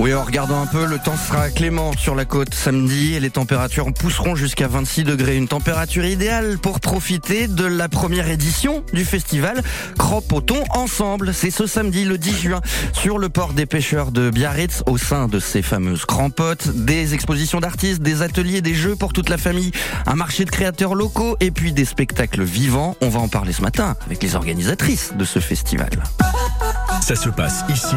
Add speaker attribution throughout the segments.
Speaker 1: Oui, en regardant un peu, le temps sera clément sur la côte samedi et les températures pousseront jusqu'à 26 degrés. Une température idéale pour profiter de la première édition du festival Cropoton Ensemble. C'est ce samedi, le 10 juin, sur le port des pêcheurs de Biarritz, au sein de ces fameuses crampotes. Des expositions d'artistes, des ateliers, des jeux pour toute la famille, un marché de créateurs locaux et puis des spectacles vivants. On va en parler ce matin avec les organisatrices de ce festival.
Speaker 2: Ça se passe ici,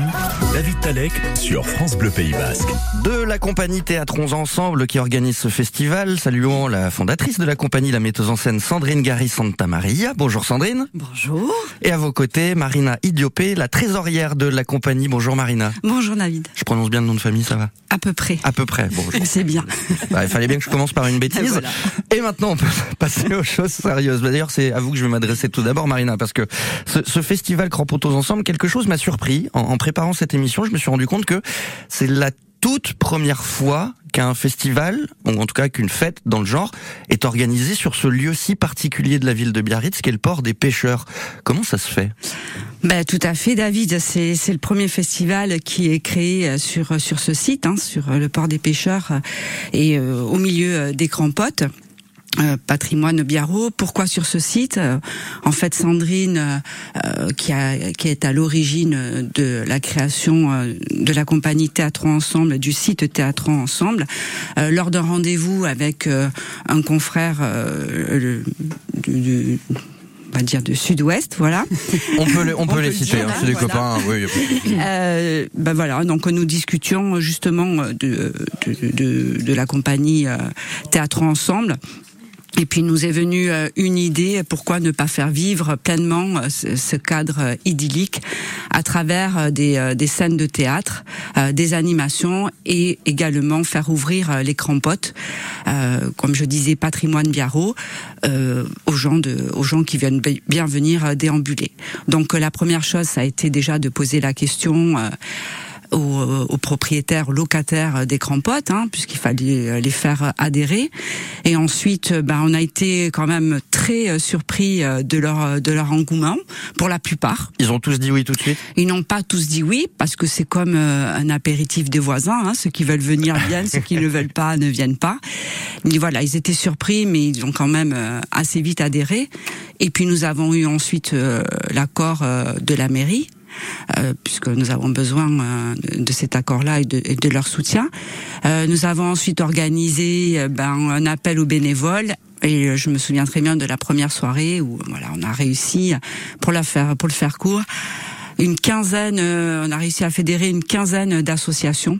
Speaker 2: David Talek sur France Bleu Pays Basque.
Speaker 1: De la compagnie Théâtrons Ensemble qui organise ce festival, saluons la fondatrice de la compagnie, la metteuse en scène Sandrine Gary Santa Maria. Bonjour Sandrine.
Speaker 3: Bonjour.
Speaker 1: Et à vos côtés, Marina Idiopé, la trésorière de la compagnie. Bonjour Marina.
Speaker 3: Bonjour David.
Speaker 1: Je prononce bien le nom de famille, ça va
Speaker 3: À peu près.
Speaker 1: À peu près. Bon, je-
Speaker 3: C'est bien.
Speaker 1: Bah, il fallait bien que je commence par une bêtise.
Speaker 3: Voilà.
Speaker 1: Et maintenant, on peut passer aux choses sérieuses. Bah, D'ailleurs, c'est à vous que je vais m'adresser tout d'abord, Marina, parce que ce, ce festival Crampotos Ensemble, quelque chose m'a surpris. En, préparant cette émission, je me suis rendu compte que c'est la toute première fois qu'un festival, ou en tout cas qu'une fête dans le genre, est organisée sur ce lieu si particulier de la ville de Biarritz, qui est le port des pêcheurs. Comment ça se fait?
Speaker 3: Ben, tout à fait, David. C'est c'est le premier festival qui est créé euh, sur sur ce site, hein, sur euh, le port des pêcheurs euh, et au milieu des crampotes. Euh, patrimoine Biarro. Pourquoi sur ce site Euh, En fait, Sandrine, euh, euh, qui, a, qui est à l'origine de la création de la compagnie Théâtrons Ensemble, du site Théâtrons Ensemble, euh, lors d'un rendez-vous avec euh, un confrère euh, le- du, du- on va dire de Sud-Ouest, voilà.
Speaker 1: On peut, les- on peut
Speaker 3: peut
Speaker 1: les
Speaker 3: le
Speaker 1: citer, hein,
Speaker 3: hein,
Speaker 1: c'est des
Speaker 3: voilà.
Speaker 1: copains. Oui.
Speaker 3: Euh, ben voilà, donc nous discutions justement de, de, de, de la compagnie euh, Théâtre Ensemble. Et puis nous est venue euh, une idée, pourquoi ne pas faire vivre pleinement euh, ce, cadre euh, idyllique à travers des, des scènes de théâtre, des animations et également faire ouvrir les crampotes, comme je disais, patrimoine Biarro, aux gens de, aux gens qui viennent bi- bien venir déambuler. Donc la première chose, ça a été déjà de poser la question. Euh, aux, aux propriétaires, aux locataires des crampotes, hein, puisqu'il fallait euh, les faire adhérer. Et ensuite, euh, ben, on a été quand même très euh, surpris euh, de leur de leur engouement, pour la plupart.
Speaker 1: Ils ont tous dit oui tout de suite?
Speaker 3: Ils n'ont pas tous dit oui, parce que c'est comme euh, un apéritif des voisins. Hein, ceux qui veulent venir viennent, ceux qui ne veulent pas ne viennent pas. Mais voilà, ils étaient surpris, mais ils ont quand même euh, assez vite adhéré. Et puis nous avons eu ensuite euh, l'accord euh, de la mairie. Euh, puisque nous avons besoin euh, de, cet accord-là et de, et de leur soutien. Euh, nous avons ensuite organisé ben, un appel aux bénévoles et je me souviens très bien de la première soirée où voilà, on a réussi pour la faire pour le faire court une quinzaine, on a réussi à fédérer une quinzaine d'associations,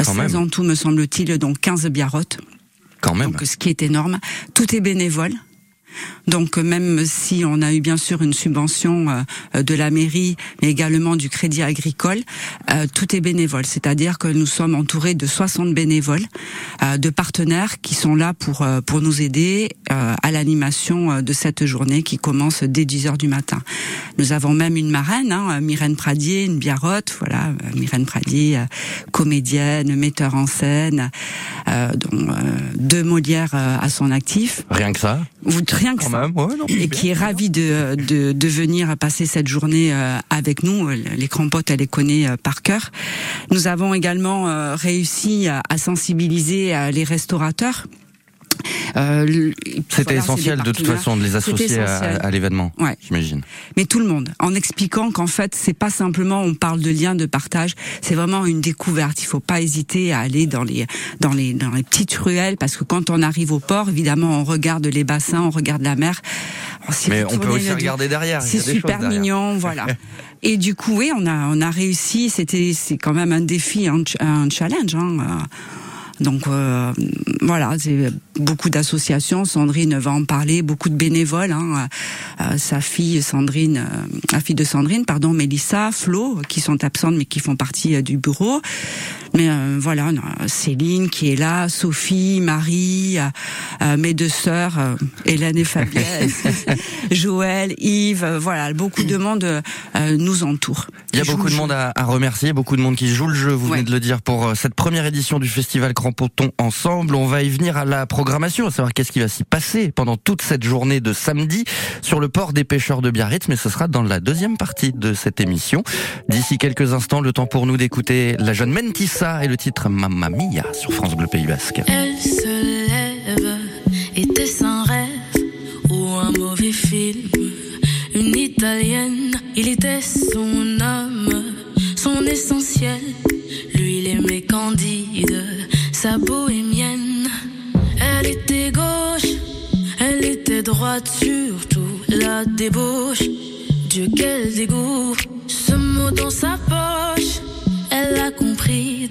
Speaker 3: Euh,
Speaker 1: Quand
Speaker 3: 16
Speaker 1: même.
Speaker 3: en tout me semble-t-il, donc 15 biarrottes,
Speaker 1: Quand même.
Speaker 3: donc ce qui est énorme. Tout est bénévole. Donc euh, même si on a eu bien sûr une subvention euh, de la mairie, mais également du crédit agricole, euh, tout est bénévole. C'est-à-dire que nous sommes entourés de 60 bénévoles, euh, de partenaires qui sont là pour euh, pour nous aider euh, à l'animation euh, de cette journée qui commence dès 10 heures du matin. Nous avons même une marraine, hein, Myrène Pradier, une biarrotte, voilà, euh, Myrène Pradier, euh, comédienne, metteur en scène, euh, dont euh, deux Molières euh, à son actif.
Speaker 1: Rien que ça?
Speaker 3: Rien que
Speaker 1: Quand
Speaker 3: ça
Speaker 1: même, ouais, non,
Speaker 3: et qui est ravie de, de, de venir passer cette journée euh, avec nous. Les crampotes, elle les connaît euh, par cœur. Nous avons également euh, réussi à, sensibiliser les restaurateurs. Euh,
Speaker 1: C'était
Speaker 3: voilà,
Speaker 1: essentiel de toute façon de les associer à, l'événement,
Speaker 3: Ouais.
Speaker 1: j'imagine.
Speaker 3: Mais tout le monde, en expliquant qu'en fait, c'est pas simplement on parle de lien de partage, c'est vraiment une découverte. Il faut pas hésiter à aller dans les dans les dans les petites ruelles parce que quand on arrive au port, évidemment, on regarde les bassins, on regarde la mer. Alors, si
Speaker 1: Mais on peut aussi regarder derrière.
Speaker 3: C'est super mignon, voilà. Et du coup, oui, on a on a réussi. C'était c'est quand même un défi, un, un challenge. Hein. Donc euh, voilà, c'est beaucoup d'associations. Sandrine va en parler, beaucoup de bénévoles. Hein. Euh, sa fille Sandrine, euh, la fille de Sandrine, pardon, Mélissa, Flo, qui sont absentes mais qui font partie du bureau. Mais voilà, on a Céline qui est là, Sophie, Marie, mes deux sœurs, Hélène et Fabienne, Joël, Yves, voilà, beaucoup de monde nous entoure.
Speaker 1: Il y a beaucoup de monde à, à remercier, beaucoup de monde qui joue le jeu, vous
Speaker 3: Ouais.
Speaker 1: venez de le dire, pour cette première édition du festival crampoton ensemble. On va y venir à la programmation, à savoir qu'est-ce qui va s'y passer pendant toute cette journée de samedi sur le port des pêcheurs de Biarritz, mais ce sera dans la deuxième partie de cette émission. D'ici quelques instants, le temps pour nous d'écouter la jeune Mentissa et le titre Mamma Mia sur France Bleu Pays Basque.
Speaker 4: Sa bohémienne. Elle était gauche, elle était droite, surtout la débauche. Dieu, quel dégoût, ce mot dans sa poche, elle a compris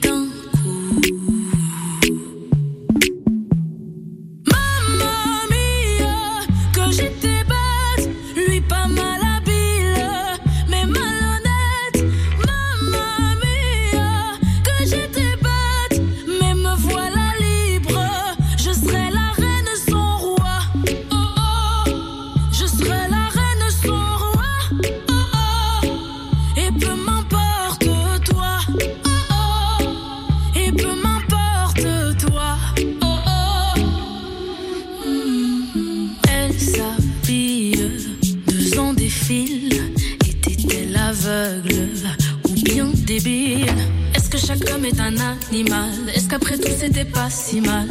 Speaker 4: Est-ce que chaque homme est un animal? Est-ce qu'après tout c'était pas si mal?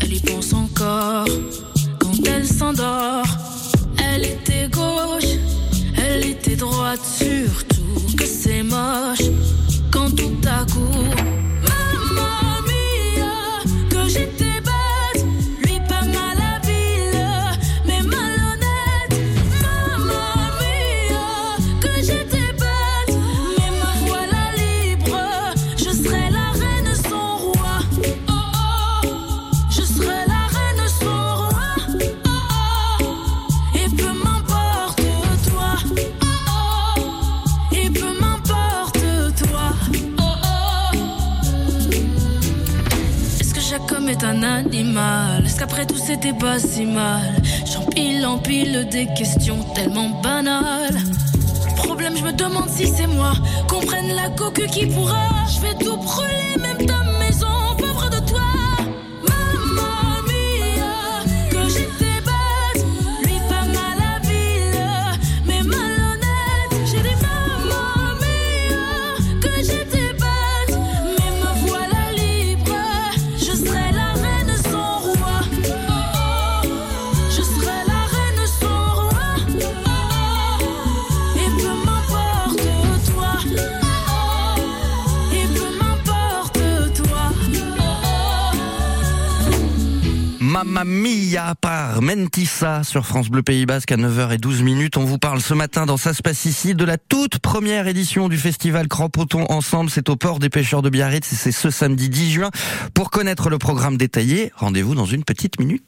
Speaker 4: Elle y pense encore quand elle s'endort. Elle était gauche, elle était droite, surtout que c'est moche quand tout à coup. C'était pas si mal J'empile, empile des questions tellement banales. Problème, je me demande si c'est moi. Comprenne la coque qui pourra.
Speaker 1: Par Mentissa sur France Bleu Pays Basque à 9h12 minutes. On vous parle ce matin dans Ça se ici de la toute première édition du festival Crampoton Ensemble. C'est au port des pêcheurs de Biarritz et c'est ce samedi 10 juin. Pour connaître le programme détaillé, rendez-vous dans une petite minute.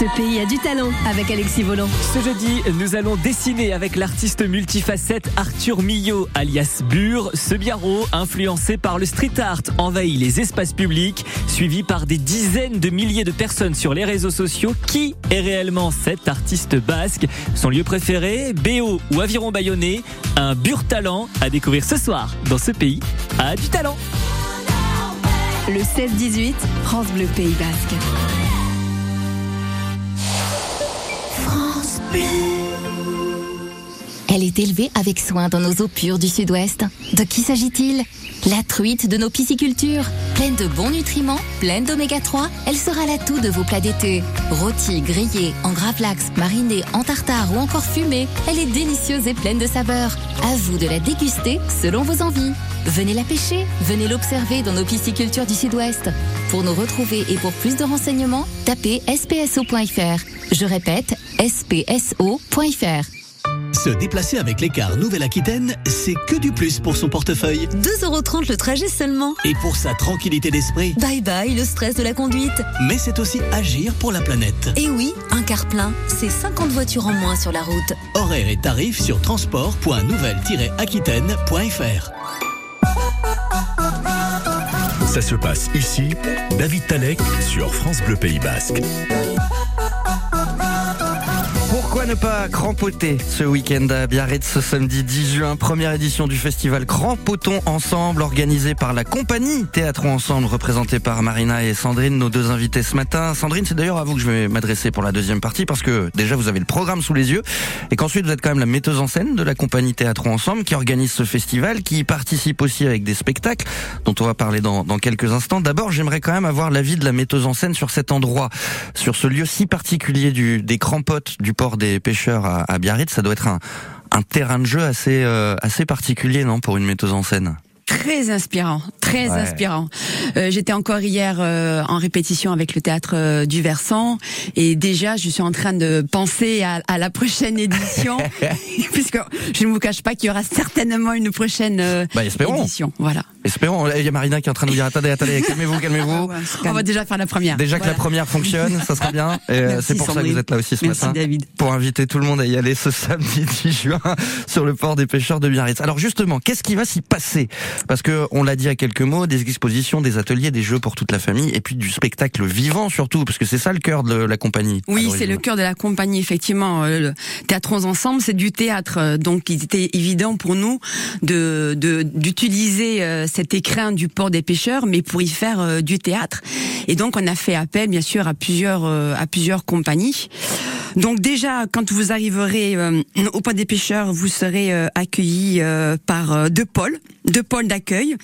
Speaker 5: Ce pays a du talent avec Alexis Volant.
Speaker 6: Ce jeudi, nous allons dessiner avec l'artiste multifacette Arthur Millot, alias Bure. Ce biarro, influencé par le street art, envahit les espaces publics, suivi par des dizaines de milliers de personnes sur les réseaux sociaux. Qui est réellement cet artiste basque? Son lieu préféré, BO ou Aviron Bayonnais? Un Bure talent à découvrir ce soir dans ce pays a du talent.
Speaker 5: Le 16-18, France Bleu Pays Basque. happy.
Speaker 7: Elle est élevée avec soin dans nos eaux pures du sud-ouest. De qui s'agit-il? La truite de nos piscicultures. Pleine de bons nutriments, pleine d'oméga 3, elle sera l'atout de vos plats d'été. Rôtie, grillée, en gravlax, marinée, en tartare ou encore fumée, elle est délicieuse et pleine de saveurs. À vous de la déguster selon vos envies. Venez la pêcher, venez l'observer dans nos piscicultures du sud-ouest. Pour nous retrouver et pour plus de renseignements, tapez spso.fr. Je répète, spso.fr.
Speaker 8: Se déplacer avec l'écart Nouvelle-Aquitaine, c'est que du plus pour son portefeuille.
Speaker 5: 2,30€ le trajet seulement.
Speaker 8: Et pour sa tranquillité d'esprit.
Speaker 5: Bye bye le stress de la conduite.
Speaker 8: Mais c'est aussi agir pour la planète.
Speaker 5: Et oui, un car plein, c'est 50 voitures en moins sur la route.
Speaker 8: Horaires et tarifs sur transport.nouvelle-aquitaine.fr.
Speaker 2: Ça se passe ici. David Talek sur France Bleu Pays Basque.
Speaker 1: Pour Pourquoi ne pas crampoter ce week-end à Biarritz ce samedi 10 juin? Première édition du festival Crampotons Ensemble organisé par la compagnie Théâtre Ensemble représentée par Marina et Sandrine, nos deux invités ce matin. Sandrine, c'est d'ailleurs à vous que je vais m'adresser pour la deuxième partie parce que déjà vous avez le programme sous les yeux et qu'ensuite vous êtes quand même la metteuse en scène de la compagnie Théâtre Ensemble qui organise ce festival, qui participe aussi avec des spectacles dont on va parler dans, dans quelques instants. D'abord, j'aimerais quand même avoir l'avis de la metteuse en scène sur cet endroit, sur ce lieu si particulier du, des crampotes du port des pêcheurs à, Biarritz. Ça doit être un, terrain de jeu assez, euh, assez particulier, non, pour une metteuse en scène?
Speaker 9: Très inspirant, très
Speaker 1: Ouais.
Speaker 9: inspirant. Euh, J'étais encore hier euh, en répétition avec le théâtre euh, du Versant et déjà je suis en train de penser à, à la prochaine édition puisque je ne vous cache pas qu'il y aura certainement une prochaine euh,
Speaker 1: Bah,
Speaker 9: édition. Voilà.
Speaker 1: Espérons. Il y a Marina qui est en train de nous dire attendez, attendez, calmez-vous, calmez-vous.
Speaker 9: On va déjà faire la première.
Speaker 1: Déjà que la première fonctionne, ça serait bien. Et, euh, c'est pour ça que vous êtes là aussi ce
Speaker 9: Merci,
Speaker 1: matin.
Speaker 9: David.
Speaker 1: Pour inviter tout le monde à y aller ce samedi 10 juin sur le port des pêcheurs de Biarritz. Alors justement, qu'est-ce qui va s'y passer Parce que on l'a dit à quelques mots, des expositions, des ateliers, des jeux pour toute la famille, et puis du spectacle vivant surtout, parce que c'est ça le cœur de la compagnie.
Speaker 9: Oui, c'est le cœur de la compagnie, effectivement. Euh, le Théâtrons ensemble, c'est du théâtre. Euh, Donc, il était évident pour nous de de- d'utiliser euh, cet écrin du port des pêcheurs, mais pour y faire du théâtre. Et donc, on a fait appel, bien sûr, à plusieurs à plusieurs compagnies. Donc déjà, quand vous arriverez euh, au port des pêcheurs, vous serez euh, accueillis euh, par deux pôles, deux pôles d'accueil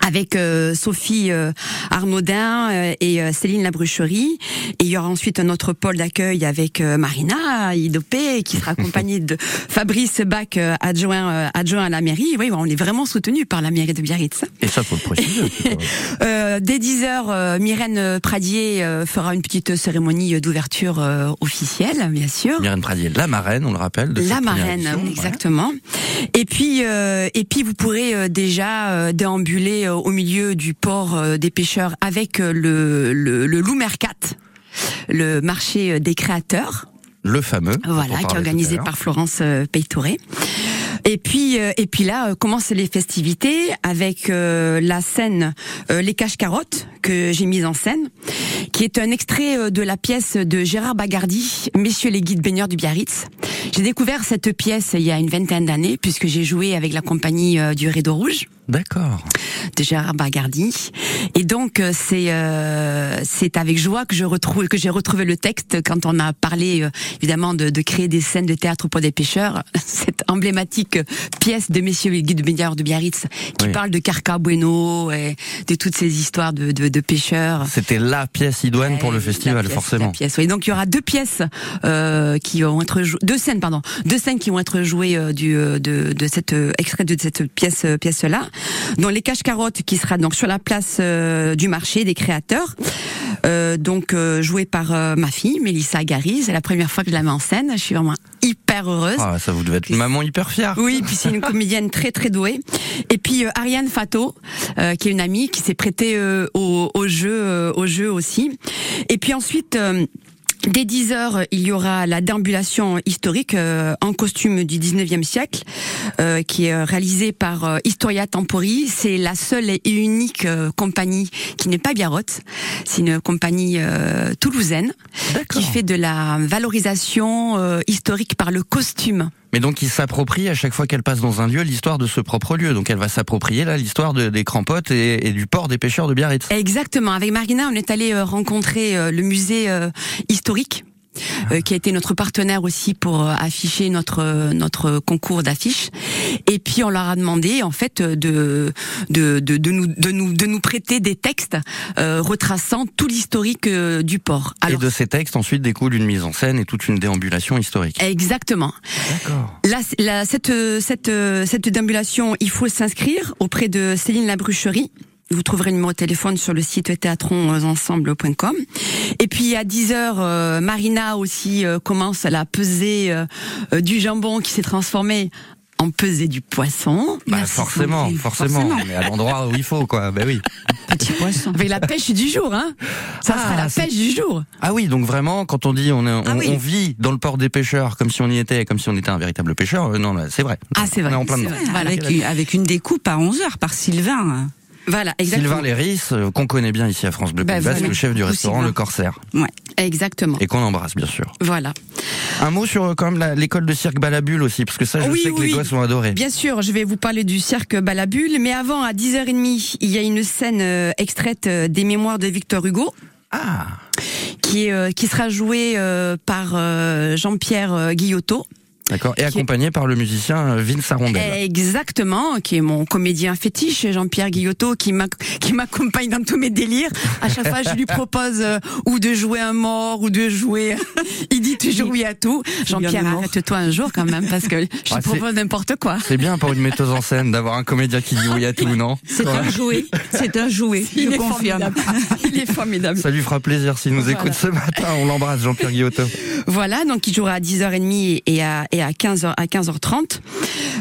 Speaker 9: avec euh, Sophie euh, Arnaudin euh, et euh, Céline Labrucherie. Et il y aura ensuite un autre pôle d'accueil avec euh, Marina Idopé, qui sera accompagnée de Fabrice Bach, euh, adjoint, euh, adjoint à la mairie. Oui, on est vraiment soutenu par la mairie de Biarritz.
Speaker 1: Et ça, faut le préciser.
Speaker 9: Euh, dès 10h, euh, Myrène Pradier euh, fera une petite cérémonie d'ouverture euh, officielle, bien sûr.
Speaker 1: Myrène Pradier, la marraine, on le rappelle. De
Speaker 9: La marraine,
Speaker 1: édition.
Speaker 9: exactement. Et puis, euh, et puis vous pourrez euh, déjà euh, déambuler euh, au milieu du port euh, des pêcheurs avec euh, le, le, le Loup Mercat, le marché des créateurs.
Speaker 1: Le fameux.
Speaker 9: Voilà, qui est organisé par Florence Peytoré. Et puis, euh, et puis là, euh, commencent les festivités avec euh, la scène Les Caches-Carottes que j'ai mise en scène, qui est un extrait de la pièce de Gérard Bagardi, Messieurs les guides baigneurs du Biarritz. J'ai découvert cette pièce il y a une vingtaine d'années, puisque j'ai joué avec la compagnie du Rideau Rouge
Speaker 1: D'accord.
Speaker 9: de Gérard Bagardi. Et donc euh, c'est euh, c'est avec joie que je retrouve que j'ai retrouvé le texte quand on a parlé euh, évidemment de, de créer des scènes de théâtre pour des pêcheurs. Cette emblématique pièce de Messieurs les guides baigneurs de Biarritz qui
Speaker 1: Oui.
Speaker 9: parle de Carca Bueno et de toutes ces histoires de, de, de pêcheurs.
Speaker 1: C'était la pièce idoine pour le
Speaker 9: Ouais,
Speaker 1: festival,
Speaker 9: pièce,
Speaker 1: forcément.
Speaker 9: la pièce, oui. Donc il y aura deux pièces euh, qui vont être deux scènes pardon, deux scènes qui vont être jouées euh, du euh, de, de cette euh, extrait de cette pièce pièce là. Dont les caches carottes qui sera donc sur la place euh, du marché des créateurs. Euh, donc euh, joué par euh, ma fille Mélissa Gary, c'est la première fois que je la mets en scène. Je suis vraiment hyper heureuse.
Speaker 1: Ah, ça vous devez être une maman hyper fière.
Speaker 9: Oui, puis c'est une comédienne très très douée. Et puis euh, Ariane Fato, euh, qui est une amie, qui s'est prêtée euh, au, au jeu, euh, au jeu aussi. Et puis ensuite. Dès 10 heures, il y aura la déambulation historique euh, en costume du 19e siècle, euh, qui est euh, réalisée par euh, Historia Tempori. C'est la seule et unique compagnie qui n'est pas biarrotte. C'est une compagnie euh, toulousaine qui fait de la valorisation euh, historique par le costume.
Speaker 1: Mais donc, il s'approprie à chaque fois qu'elle passe dans un lieu l'histoire de ce propre lieu. Donc, elle va s'approprier là l'histoire de- des crampotes et, et du port des pêcheurs de Biarritz.
Speaker 9: Exactement. Avec Marina, on est allé euh, rencontrer euh, le musée euh, historique. Euh, qui a été notre partenaire aussi pour euh, afficher notre euh, notre concours d'affiches et puis on leur a demandé en fait de de de, de nous de nous de nous prêter des textes euh, retraçant tout l'historique euh, du port.
Speaker 1: et de ces textes, ensuite, découle une mise en scène et toute une déambulation historique.
Speaker 9: Exactement.
Speaker 1: D'accord.
Speaker 9: Là, cette cette cette déambulation, il faut s'inscrire auprès de Céline Labrucherie. Vous trouverez le numéro de téléphone sur le site théatronsensemble.com. Et puis à 10 heures, euh, Marina aussi euh, commence à la pesée euh, du jambon qui s'est transformé en pesée du poisson.
Speaker 1: Bah, forcément, forcément, Mais à l'endroit où il faut, quoi. Ben oui.
Speaker 3: Petit poisson.
Speaker 9: Avec la pêche du jour, hein. Ça
Speaker 1: Ah,
Speaker 9: sera la
Speaker 1: c'est-
Speaker 9: pêche du jour.
Speaker 1: Ah oui, donc vraiment, quand on dit on, est- on,
Speaker 9: Ah oui.
Speaker 1: on vit dans le port des pêcheurs comme si on y était, comme si on était un véritable pêcheur, euh, non, c'est vrai.
Speaker 9: Ah, c'est vrai.
Speaker 1: On est en plein
Speaker 9: vrai. Voilà.
Speaker 3: Avec, une, avec une découpe à 11 heures par Sylvain.
Speaker 9: Voilà, exactement.
Speaker 1: Sylvain Léris, euh, qu'on connaît bien ici à France Bleu
Speaker 9: Bah,
Speaker 1: Pays Basque,
Speaker 9: voilà.
Speaker 1: le chef du restaurant
Speaker 3: Sylvain.
Speaker 1: Le Corsaire.
Speaker 3: Ouais.
Speaker 9: Exactement.
Speaker 1: Et qu'on embrasse, bien sûr.
Speaker 9: Voilà.
Speaker 1: Un mot sur euh, quand même l'école de cirque Balabule aussi, parce que ça, je
Speaker 9: Oui,
Speaker 1: sais que les
Speaker 9: oui.
Speaker 1: gosses vont adorer.
Speaker 9: Bien sûr, je vais vous parler du cirque Balabule, mais avant, à 10h30, il y a une scène euh, extraite des mémoires de Victor Hugo.
Speaker 1: Ah.
Speaker 9: Qui, qui sera jouée par Jean-Pierre Guillotot.
Speaker 1: D'accord. Et accompagné par le musicien euh, Vince Arondel.
Speaker 9: Exactement, qui est mon comédien fétiche, Jean-Pierre Guillotot, qui m'ac- qui m'accompagne dans tous mes délires. À chaque fois, je lui propose euh, ou de jouer un mort ou de jouer. Il dit toujours oui à tout. Jean-Pierre, arrête-toi un jour quand même parce que je
Speaker 1: Ah,
Speaker 9: te propose n'importe quoi.
Speaker 1: C'est bien pour une metteuse en scène d'avoir un comédien qui dit oui à tout, non?
Speaker 3: C'est un jouet. C'est un jouet.
Speaker 9: Il
Speaker 3: je
Speaker 9: est
Speaker 3: confirme.
Speaker 9: formidable. Il est formidable.
Speaker 1: Ça lui fera plaisir s'il nous
Speaker 9: Voilà.
Speaker 1: écoute ce matin. On l'embrasse, Jean-Pierre Guillotot.
Speaker 9: Voilà, donc il jouera à 10h30 et à, et à 15h, à 15h30.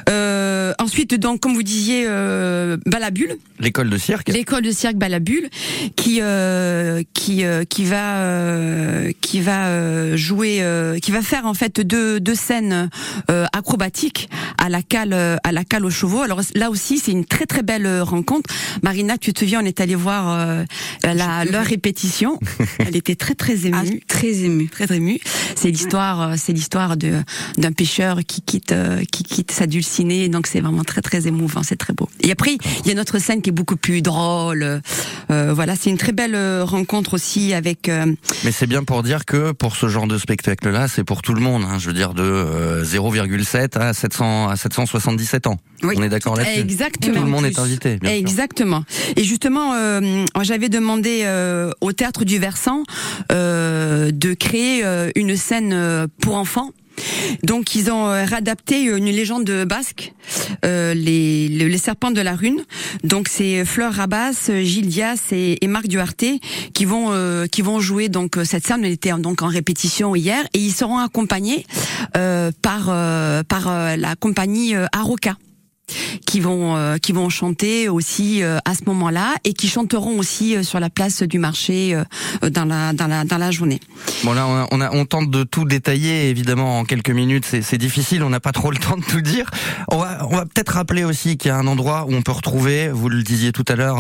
Speaker 9: Euh, ensuite, donc, comme vous disiez, euh, Balabule.
Speaker 1: L'école de cirque.
Speaker 9: L'école de cirque Balabule, qui euh, qui euh, qui va euh, qui va euh, jouer, euh, qui va faire en fait deux deux scènes euh, acrobatiques à la cale euh, à la cale aux chevaux. Alors là aussi, c'est une très très belle rencontre. Marina, tu te souviens, on est allé voir euh, la leur répétition. Elle était très très émue,
Speaker 3: très émue,
Speaker 9: très émue. C'est l'histoire, euh, c'est l'histoire de d'un pêcheur qui quitte euh, qui quitte sa dulcinée. Donc c'est vraiment très très émouvant, c'est très beau. Et après, il y a notre scène qui est beaucoup plus drôle. Euh, voilà, c'est une très belle euh, rencontre aussi avec. euh,
Speaker 1: Mais c'est bien pour dire que pour ce genre de spectacle-là, c'est pour tout le monde. hein. je veux dire de euh, 0,7 à 700 à 777 ans. On est d'accord là-dessus?
Speaker 9: Exactement.
Speaker 1: Tout le monde est invité. Bien sûr.
Speaker 9: Exactement. Et justement, euh, j'avais demandé euh, au théâtre du Versant euh, de créer euh, une scène euh, pour enfants. Donc ils ont euh, réadapté une légende basque, euh, les, le- les serpents de la rune. Donc c'est Fleur Rabas, Gilles Dias et, Marc Duarte qui vont euh, qui vont jouer donc cette scène. Elle était donc en répétition hier et ils seront accompagnés euh, par par la compagnie Aroca qui vont euh, qui vont chanter aussi euh, à ce moment-là et qui chanteront aussi euh, sur la place du marché dans la dans la dans la journée.
Speaker 1: Bon là, on, a- on, a- on tente de tout détailler, évidemment, en quelques minutes, c'est difficile, on n'a pas trop le temps de tout dire. On va, on va peut-être rappeler aussi qu'il y a un endroit où on peut retrouver, vous le disiez tout à l'heure,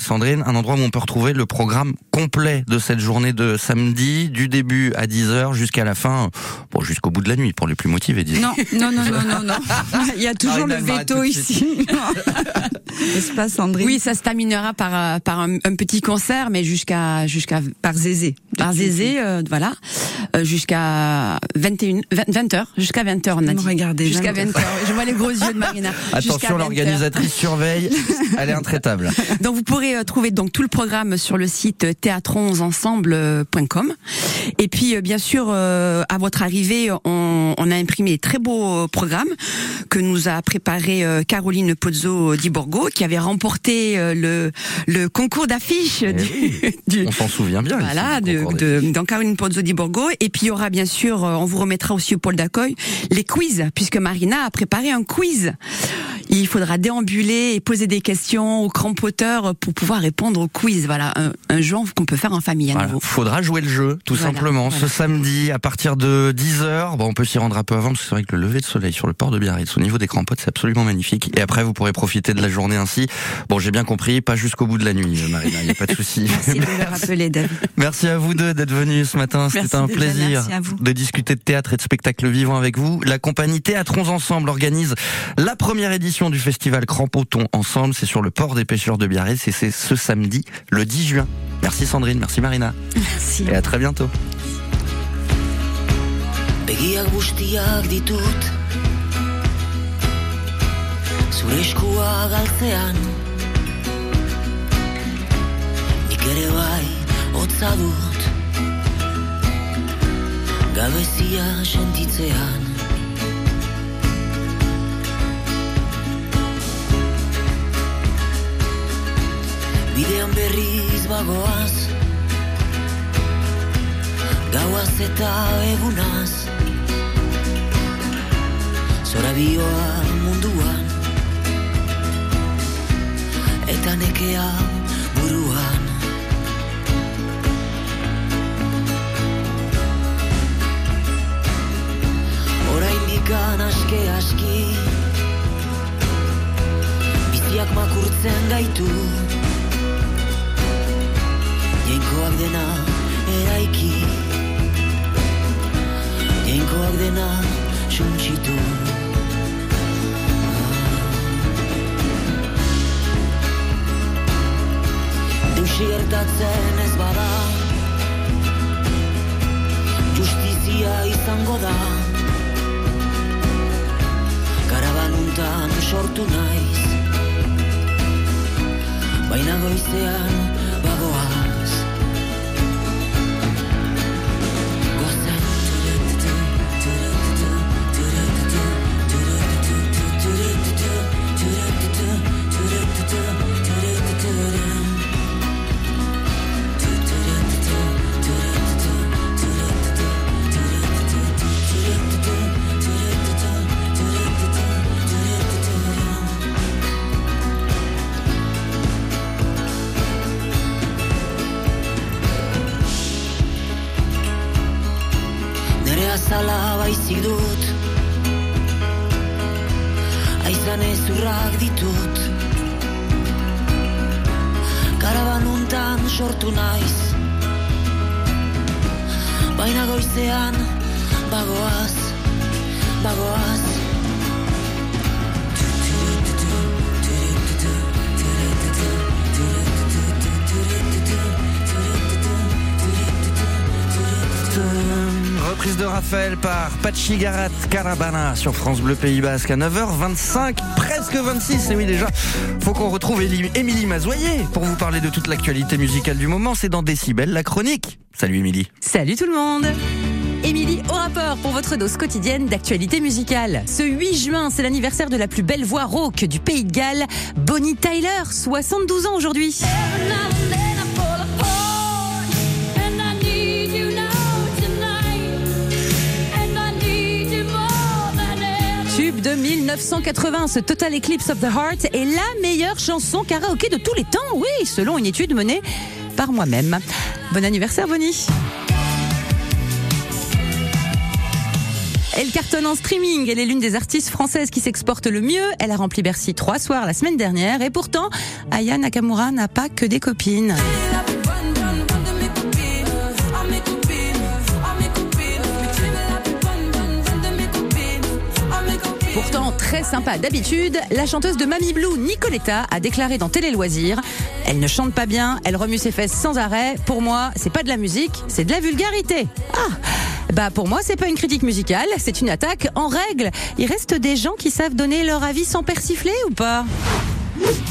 Speaker 1: Sandrine, un endroit où on peut retrouver le programme complet de cette journée de samedi, du début à 10h jusqu'à la fin, bon, jusqu'au bout de la nuit, pour les plus motivés, disons.
Speaker 3: Non, non, non, non, non, non. Il y a toujours le veto
Speaker 1: de
Speaker 3: ici. N'est-ce pas, Sandrine
Speaker 9: Oui, ça se terminera par euh, par un, un petit concert, mais jusqu'à jusqu'à
Speaker 3: Par Zézé.
Speaker 9: par Zézé, euh, voilà, euh, jusqu'à 21 20, heures, jusqu'à 20 heures on a dit.
Speaker 3: regardez,
Speaker 9: jusqu'à
Speaker 3: 20
Speaker 9: 20 heures. Je vois les gros yeux de Marina. Jusqu'à 20
Speaker 1: Attention, l'organisatrice surveille, elle est intraitable.
Speaker 9: Donc vous pourrez euh, trouver donc tout le programme sur le site théâtronsensemble.com. Et puis euh, bien sûr euh, à votre arrivée, on, on a imprimé très beaux euh, programmes que nous a préparé euh, Caroline Pozzo di Borgo qui avait remporté euh, le le concours d'affiches
Speaker 1: Eh
Speaker 9: du,
Speaker 1: oui,
Speaker 9: du-
Speaker 1: On s'en souvient bien.
Speaker 9: voilà, de,
Speaker 1: concours
Speaker 9: de, dans Caroline Pozzo di Borgo. Et puis il y aura bien sûr, euh, on vous remettra aussi au pôle d'accueil, les quiz, puisque Marina a préparé un quiz. Il faudra déambuler et poser des questions aux crampoteurs pour pouvoir répondre au quiz. Voilà, un, un jeu qu'on peut faire en famille à
Speaker 1: Voilà.
Speaker 9: nouveau.
Speaker 1: Faudra jouer le jeu, tout
Speaker 9: Voilà,
Speaker 1: simplement,
Speaker 9: voilà.
Speaker 1: ce samedi à partir de 10h. Bon, on peut s'y rendre un peu avant, parce que c'est vrai que le lever de soleil sur le port de Biarritz, au niveau des crampotes, c'est absolument magnifique. Et après, vous pourrez profiter de la journée ainsi. Bon, j'ai bien compris, pas jusqu'au bout de la nuit, Marina, il n'y a pas de souci.
Speaker 3: Merci de le rappeler, David.
Speaker 1: Merci à vous deux d'être venus ce matin. C'était un plaisir de discuter de théâtre et de spectacle vivant avec vous. La compagnie Théâtrons Ensemble organise la première édition du festival Crampoton Ensemble. C'est sur le port des pêcheurs de Biarritz et c'est ce samedi, le 10 juin. Merci Sandrine, merci Marina.
Speaker 3: Merci.
Speaker 1: Et à très bientôt.
Speaker 10: Begiak bustiak ditut Zure eskua galtzean Nik ere bai hotza dut Gabezia sentitzean Bidean berriz bagoaz Gauaz eta egunaz. Zora bioa munduan Eta nekea buruan. Oraindikan aske aski Biziak makurtzen gaitu dena eraiki. Jainkoak dena suntsitu. Deusi gertatzen ez bada. Justizia izango da. Karabanuntan sortu naiz. Baina goizean Baina goizean bagoaz, bagoaz
Speaker 1: Reprise de Raphaël par Pachi Garat Carabana sur France Bleu Pays Basque à 9h25, presque 26. Et oui, déjà, faut qu'on retrouve Émilie Mazoyer pour vous parler de toute l'actualité musicale du moment. C'est dans Décibel, la chronique. Salut Émilie.
Speaker 11: Salut tout le monde Émilie au rapport pour votre dose quotidienne d'actualité musicale. Ce 8 juin, c'est l'anniversaire de la plus belle voix rauque du pays de Galles, Bonnie Tyler, 72 ans aujourd'hui. 1980, ce Total Eclipse of the Heart est la meilleure chanson karaoké de tous les temps, oui, selon une étude menée par moi-même. Bon anniversaire Bonnie Elle cartonne en streaming. Elle est l'une des artistes françaises qui s'exporte le mieux. Elle a rempli Bercy trois soirs la semaine dernière. Et pourtant, Aya Nakamura n'a pas que des copines. Sympa d'habitude, la chanteuse de Mamie Blue, Nicoletta, a déclaré dans Télé Loisirs Elle ne chante pas bien, elle remue ses fesses sans arrêt. Pour moi, c'est pas de la musique, c'est de la vulgarité. Ah bah pour moi, c'est pas une critique musicale, c'est une attaque en règle. Il reste des gens qui savent donner leur avis sans persifler ou pas?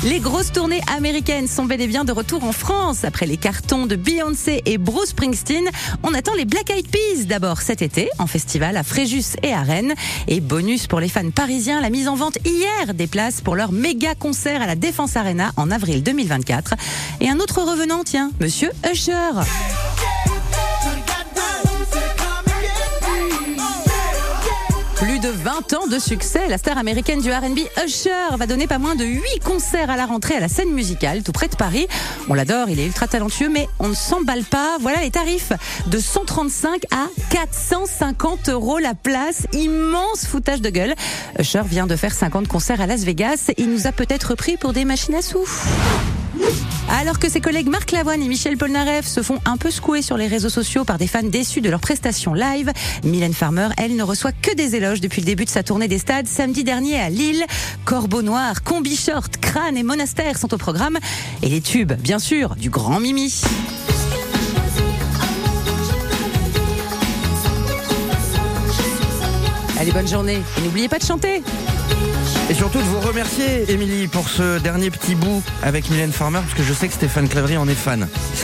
Speaker 11: Les grosses tournées américaines sont bel et bien de retour en France. Après les cartons de Beyoncé et Bruce Springsteen, on attend les Black Eyed Peas d'abord cet été en festival à Fréjus et à Rennes. Et bonus pour les fans parisiens, la mise en vente hier des places pour leur méga concert à la Défense Arena en avril 2024. Et un autre revenant, tiens, Monsieur Usher. Plus de 20 ans de succès, la star américaine du R&B Usher va donner pas moins de 8 concerts à la rentrée à la scène musicale tout près de Paris. On l'adore, il est ultra talentueux mais on ne s'emballe pas. Voilà les tarifs de 135 à 450 euros la place. Immense foutage de gueule. Usher vient de faire 50 concerts à Las Vegas. Il nous a peut-être pris pour des machines à sous. Alors que ses collègues Marc Lavoine et Michel Polnareff se font un peu secouer sur les réseaux sociaux par des fans déçus de leurs prestations live, Mylène Farmer, elle, ne reçoit que des éloges depuis le début de sa tournée des stades samedi dernier à Lille. Corbeau Noir, Combi Short, Crâne et Monastère sont au programme. Et les tubes, bien sûr, du grand Mimi. Allez, bonne journée. Et n'oubliez pas de chanter.
Speaker 1: Et surtout de vous remercier, Émilie, pour ce dernier petit bout avec Mylène Farmer, parce que je sais que Stéphane Clévry en est fan.